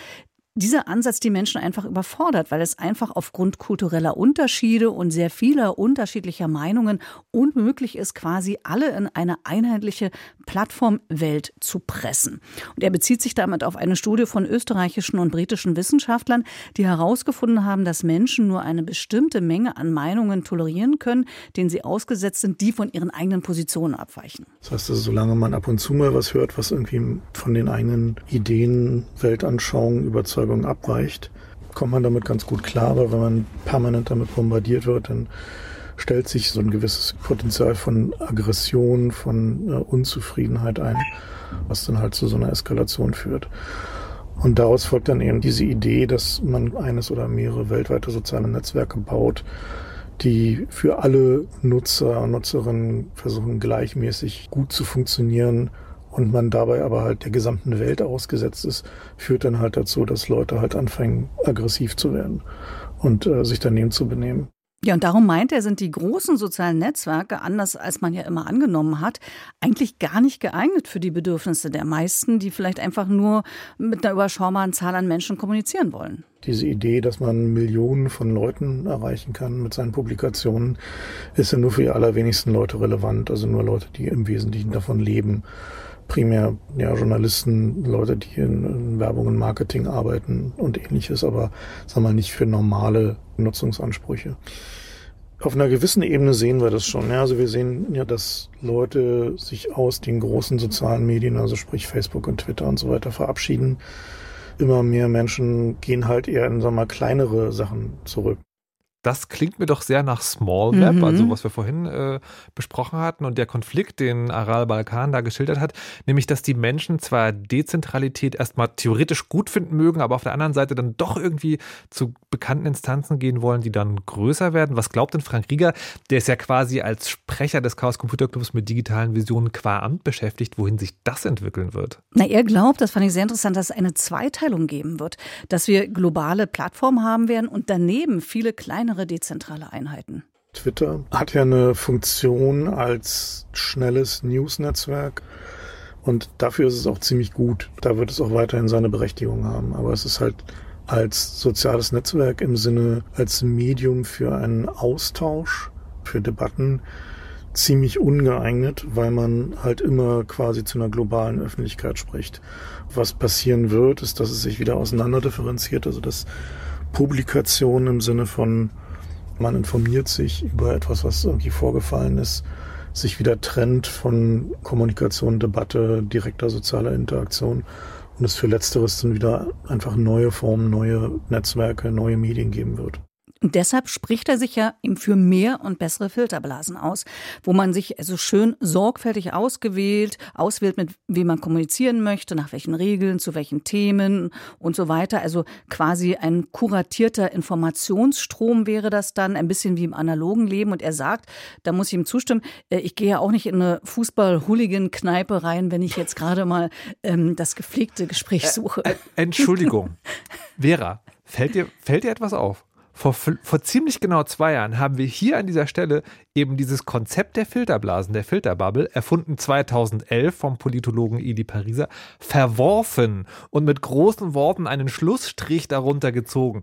[SPEAKER 3] dieser Ansatz die Menschen einfach überfordert, weil es einfach aufgrund kultureller Unterschiede und sehr vieler unterschiedlicher Meinungen unmöglich ist, quasi alle in eine einheitliche Plattformwelt zu pressen. Und er bezieht sich damit auf eine Studie von österreichischen und britischen Wissenschaftlern, die herausgefunden haben, dass Menschen nur eine bestimmte Menge an Meinungen tolerieren können, denen sie ausgesetzt sind, die von ihren eigenen Positionen abweichen.
[SPEAKER 9] Das heißt, also, solange man ab und zu mal was hört, was irgendwie von den eigenen Ideen, Weltanschauungen, Überzeugungen abweicht, kommt man damit ganz gut klar. Aber wenn man permanent damit bombardiert wird, dann stellt sich so ein gewisses Potenzial von Aggression, von äh, Unzufriedenheit ein, was dann halt zu so einer Eskalation führt. Und daraus folgt dann eben diese Idee, dass man eines oder mehrere weltweite soziale Netzwerke baut, die für alle Nutzer und Nutzerinnen versuchen gleichmäßig gut zu funktionieren und man dabei aber halt der gesamten Welt ausgesetzt ist, führt dann halt dazu, dass Leute halt anfangen, aggressiv zu werden und äh, sich daneben zu benehmen.
[SPEAKER 3] Ja, und darum meint er, sind die großen sozialen Netzwerke, anders als man ja immer angenommen hat, eigentlich gar nicht geeignet für die Bedürfnisse der meisten, die vielleicht einfach nur mit einer überschaubaren Zahl an Menschen kommunizieren wollen.
[SPEAKER 9] Diese Idee, dass man Millionen von Leuten erreichen kann mit seinen Publikationen, ist ja nur für die allerwenigsten Leute relevant, also nur Leute, die im Wesentlichen davon leben primär ja, Journalisten, Leute, die in, in Werbung und Marketing arbeiten und ähnliches, aber wir mal nicht für normale Nutzungsansprüche. Auf einer gewissen Ebene sehen wir das schon. Ja, also wir sehen ja, dass Leute sich aus den großen sozialen Medien, also sprich Facebook und Twitter und so weiter, verabschieden. Immer mehr Menschen gehen halt eher in, sagen wir mal, kleinere Sachen zurück
[SPEAKER 2] das klingt mir doch sehr nach Small Map, mhm. also was wir vorhin äh, besprochen hatten und der Konflikt, den Aral Balkan da geschildert hat, nämlich, dass die Menschen zwar Dezentralität erstmal theoretisch gut finden mögen, aber auf der anderen Seite dann doch irgendwie zu bekannten Instanzen gehen wollen, die dann größer werden. Was glaubt denn Frank Rieger? Der ist ja quasi als Sprecher des Chaos Computer Clubs mit digitalen Visionen qua Amt beschäftigt, wohin sich das entwickeln wird.
[SPEAKER 3] Na, er glaubt, das fand ich sehr interessant, dass es eine Zweiteilung geben wird, dass wir globale Plattformen haben werden und daneben viele kleine kleinere dezentrale Einheiten.
[SPEAKER 9] Twitter hat ja eine Funktion als schnelles News-Netzwerk. Und dafür ist es auch ziemlich gut. Da wird es auch weiterhin seine Berechtigung haben. Aber es ist halt als soziales Netzwerk im Sinne, als Medium für einen Austausch, für Debatten ziemlich ungeeignet, weil man halt immer quasi zu einer globalen Öffentlichkeit spricht. Was passieren wird, ist, dass es sich wieder auseinanderdifferenziert, also dass Publikation im Sinne von, man informiert sich über etwas, was irgendwie vorgefallen ist, sich wieder trennt von Kommunikation, Debatte, direkter sozialer Interaktion und es für Letzteres dann wieder einfach neue Formen, neue Netzwerke, neue Medien geben wird.
[SPEAKER 3] Und deshalb spricht er sich ja ihm für mehr und bessere Filterblasen aus, wo man sich also schön sorgfältig ausgewählt, auswählt, mit wem man kommunizieren möchte, nach welchen Regeln, zu welchen Themen und so weiter. Also quasi ein kuratierter Informationsstrom wäre das dann, ein bisschen wie im analogen Leben. Und er sagt, da muss ich ihm zustimmen, äh, ich gehe ja auch nicht in eine Fußball-Hooligan-Kneipe rein, wenn ich jetzt gerade mal ähm, das gepflegte Gespräch suche.
[SPEAKER 2] Entschuldigung. [laughs] Vera, fällt dir, fällt dir etwas auf? Vor, vor ziemlich genau zwei Jahren haben wir hier an dieser Stelle eben dieses Konzept der Filterblasen, der Filterbubble, erfunden 2011 vom Politologen Edi Pariser, verworfen und mit großen Worten einen Schlussstrich darunter gezogen.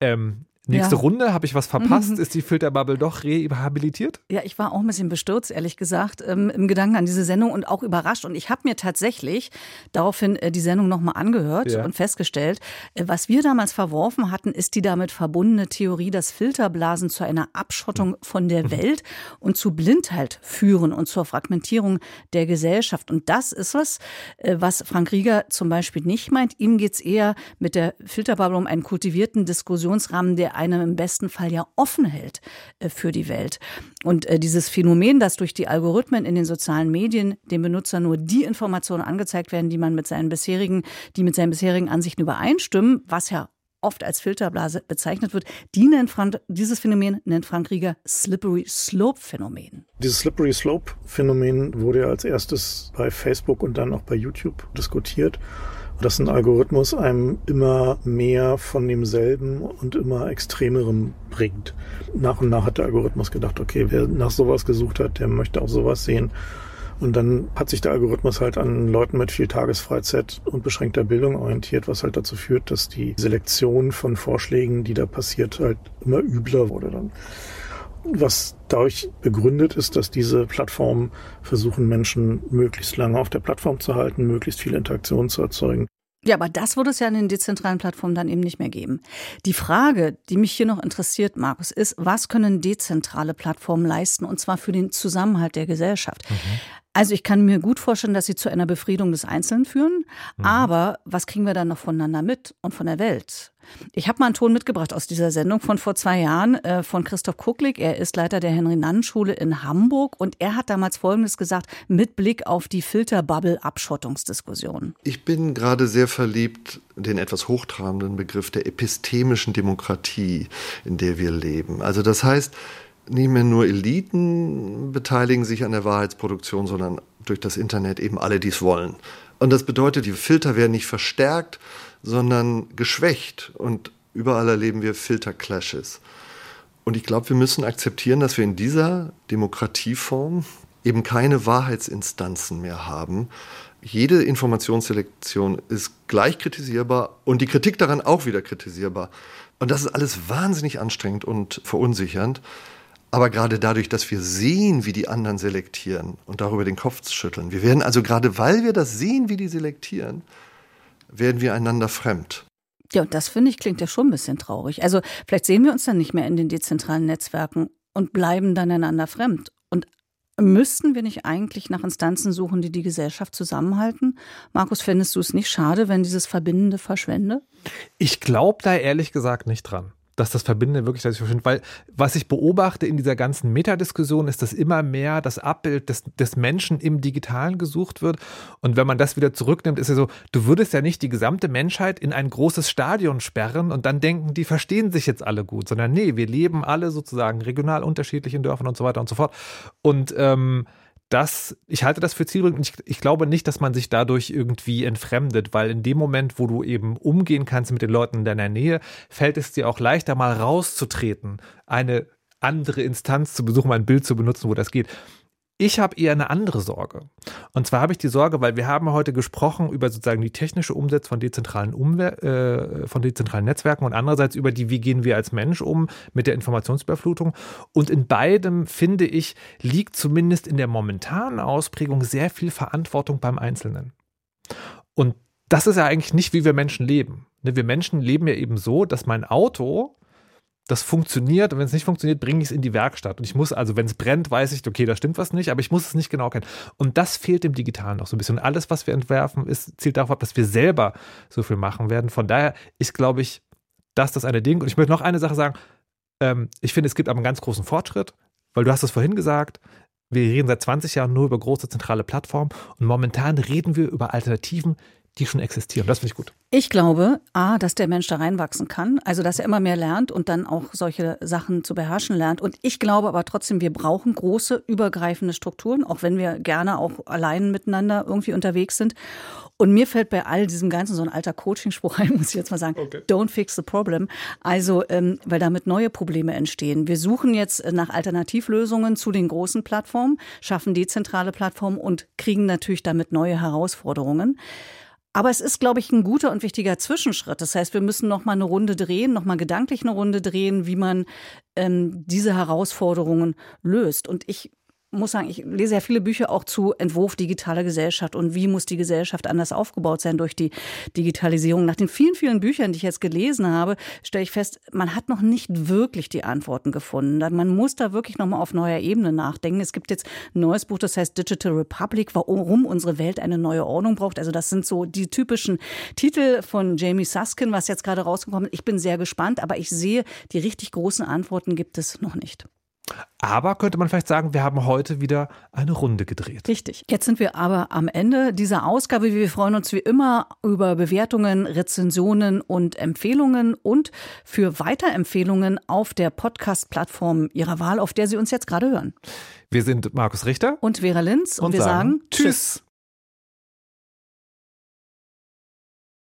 [SPEAKER 2] Ähm, Nächste ja. Runde, habe ich was verpasst? Mhm. Ist die Filterbubble doch rehabilitiert?
[SPEAKER 3] Ja, ich war auch ein bisschen bestürzt, ehrlich gesagt, ähm, im Gedanken an diese Sendung und auch überrascht. Und ich habe mir tatsächlich daraufhin äh, die Sendung nochmal angehört ja. und festgestellt, äh, was wir damals verworfen hatten, ist die damit verbundene Theorie, dass Filterblasen zu einer Abschottung von der mhm. Welt und zu Blindheit führen und zur Fragmentierung der Gesellschaft. Und das ist was, äh, was Frank Rieger zum Beispiel nicht meint. Ihm geht es eher mit der Filterbubble um einen kultivierten Diskussionsrahmen, der einem im besten Fall ja offen hält äh, für die Welt. Und äh, dieses Phänomen, dass durch die Algorithmen in den sozialen Medien dem Benutzer nur die Informationen angezeigt werden, die man mit seinen bisherigen, die mit seinen bisherigen Ansichten übereinstimmen, was ja oft als Filterblase bezeichnet wird. Die Frank, dieses Phänomen nennt Frank Rieger Slippery Slope Phänomen.
[SPEAKER 9] Dieses Slippery Slope Phänomen wurde ja als erstes bei Facebook und dann auch bei YouTube diskutiert dass ein Algorithmus einem immer mehr von demselben und immer extremerem bringt. Nach und nach hat der Algorithmus gedacht, okay, wer nach sowas gesucht hat, der möchte auch sowas sehen. Und dann hat sich der Algorithmus halt an Leuten mit viel Tagesfreizeit und beschränkter Bildung orientiert, was halt dazu führt, dass die Selektion von Vorschlägen, die da passiert, halt immer übler wurde dann. Was dadurch begründet ist, dass diese Plattformen versuchen, Menschen möglichst lange auf der Plattform zu halten, möglichst viel Interaktion zu erzeugen.
[SPEAKER 3] Ja, aber das würde es ja in den dezentralen Plattformen dann eben nicht mehr geben. Die Frage, die mich hier noch interessiert, Markus, ist, was können dezentrale Plattformen leisten, und zwar für den Zusammenhalt der Gesellschaft? Mhm. Also ich kann mir gut vorstellen, dass sie zu einer Befriedung des Einzelnen führen, mhm. aber was kriegen wir dann noch voneinander mit und von der Welt? Ich habe mal einen Ton mitgebracht aus dieser Sendung von vor zwei Jahren äh, von Christoph Kucklig. Er ist Leiter der Henry-Nannen-Schule in Hamburg und er hat damals Folgendes gesagt mit Blick auf die Filterbubble-Abschottungsdiskussion.
[SPEAKER 10] Ich bin gerade sehr verliebt in den etwas hochtrabenden Begriff der epistemischen Demokratie, in der wir leben. Also das heißt, nicht mehr nur Eliten beteiligen sich an der Wahrheitsproduktion, sondern durch das Internet eben alle, die es wollen. Und das bedeutet, die Filter werden nicht verstärkt, sondern geschwächt. Und überall erleben wir Filterclashes. Und ich glaube, wir müssen akzeptieren, dass wir in dieser Demokratieform eben keine Wahrheitsinstanzen mehr haben. Jede Informationsselektion ist gleich kritisierbar und die Kritik daran auch wieder kritisierbar. Und das ist alles wahnsinnig anstrengend und verunsichernd. Aber gerade dadurch, dass wir sehen, wie die anderen selektieren und darüber den Kopf schütteln, wir werden also gerade, weil wir das sehen, wie die selektieren, werden wir einander fremd.
[SPEAKER 3] Ja, und das finde ich klingt ja schon ein bisschen traurig. Also vielleicht sehen wir uns dann nicht mehr in den dezentralen Netzwerken und bleiben dann einander fremd. Und müssten wir nicht eigentlich nach Instanzen suchen, die die Gesellschaft zusammenhalten? Markus, fändest du es nicht schade, wenn dieses Verbindende verschwende?
[SPEAKER 2] Ich glaube da ehrlich gesagt nicht dran dass das Verbindende wirklich dadurch verschwindet. Weil was ich beobachte in dieser ganzen Metadiskussion ist, dass immer mehr das Abbild des, des Menschen im Digitalen gesucht wird. Und wenn man das wieder zurücknimmt, ist ja so, du würdest ja nicht die gesamte Menschheit in ein großes Stadion sperren und dann denken, die verstehen sich jetzt alle gut, sondern nee, wir leben alle sozusagen regional unterschiedlich in Dörfern und so weiter und so fort. Und ähm, das, ich halte das für zielführend. Ich, ich glaube nicht, dass man sich dadurch irgendwie entfremdet, weil in dem Moment, wo du eben umgehen kannst mit den Leuten in deiner Nähe, fällt es dir auch leichter, mal rauszutreten, eine andere Instanz zu besuchen, ein Bild zu benutzen, wo das geht. Ich habe eher eine andere Sorge. Und zwar habe ich die Sorge, weil wir haben heute gesprochen über sozusagen die technische Umsetzung von dezentralen, Umwer äh, von dezentralen Netzwerken und andererseits über die, wie gehen wir als Mensch um mit der Informationsüberflutung. Und in beidem, finde ich, liegt zumindest in der momentanen Ausprägung sehr viel Verantwortung beim Einzelnen. Und das ist ja eigentlich nicht, wie wir Menschen leben. Ne, wir Menschen leben ja eben so, dass mein Auto das funktioniert und wenn es nicht funktioniert, bringe ich es in die Werkstatt. Und ich muss, also wenn es brennt, weiß ich, okay, da stimmt was nicht, aber ich muss es nicht genau kennen. Und das fehlt dem Digitalen noch so ein bisschen. Und alles, was wir entwerfen, ist, zielt darauf ab, dass wir selber so viel machen werden. Von daher ist, glaube ich, das das eine Ding. Und ich möchte noch eine Sache sagen. Ähm, ich finde, es gibt aber einen ganz großen Fortschritt, weil du hast es vorhin gesagt, wir reden seit 20 Jahren nur über große zentrale Plattformen und momentan reden wir über Alternativen, die schon existieren. Das finde ich gut.
[SPEAKER 3] Ich glaube, A, dass der Mensch da reinwachsen kann, also dass er immer mehr lernt und dann auch solche Sachen zu beherrschen lernt. Und ich glaube aber trotzdem, wir brauchen große, übergreifende Strukturen, auch wenn wir gerne auch allein miteinander irgendwie unterwegs sind. Und mir fällt bei all diesem Ganzen so ein alter Coaching-Spruch ein, [laughs] muss ich jetzt mal sagen, okay. don't fix the problem. Also, ähm, weil damit neue Probleme entstehen. Wir suchen jetzt nach Alternativlösungen zu den großen Plattformen, schaffen dezentrale Plattformen und kriegen natürlich damit neue Herausforderungen. Aber es ist, glaube ich, ein guter und wichtiger Zwischenschritt. Das heißt, wir müssen noch mal eine Runde drehen, noch mal gedanklich eine Runde drehen, wie man ähm, diese Herausforderungen löst. Und ich muss sagen, ich lese ja viele Bücher auch zu Entwurf digitaler Gesellschaft und wie muss die Gesellschaft anders aufgebaut sein durch die Digitalisierung. Nach den vielen, vielen Büchern, die ich jetzt gelesen habe, stelle ich fest, man hat noch nicht wirklich die Antworten gefunden. Man muss da wirklich noch mal auf neuer Ebene nachdenken. Es gibt jetzt ein neues Buch, das heißt Digital Republic, warum unsere Welt eine neue Ordnung braucht. Also das sind so die typischen Titel von Jamie Suskin, was jetzt gerade rausgekommen ist. Ich bin sehr gespannt, aber ich sehe, die richtig großen Antworten gibt es noch nicht.
[SPEAKER 2] Aber könnte man vielleicht sagen, wir haben heute wieder eine Runde gedreht.
[SPEAKER 3] Richtig. Jetzt sind wir aber am Ende dieser Ausgabe. Wir freuen uns wie immer über Bewertungen, Rezensionen und Empfehlungen und für Weiterempfehlungen auf der Podcast-Plattform Ihrer Wahl, auf der Sie uns jetzt gerade hören.
[SPEAKER 2] Wir sind Markus Richter
[SPEAKER 3] und Vera Linz und, und wir sagen, sagen Tschüss.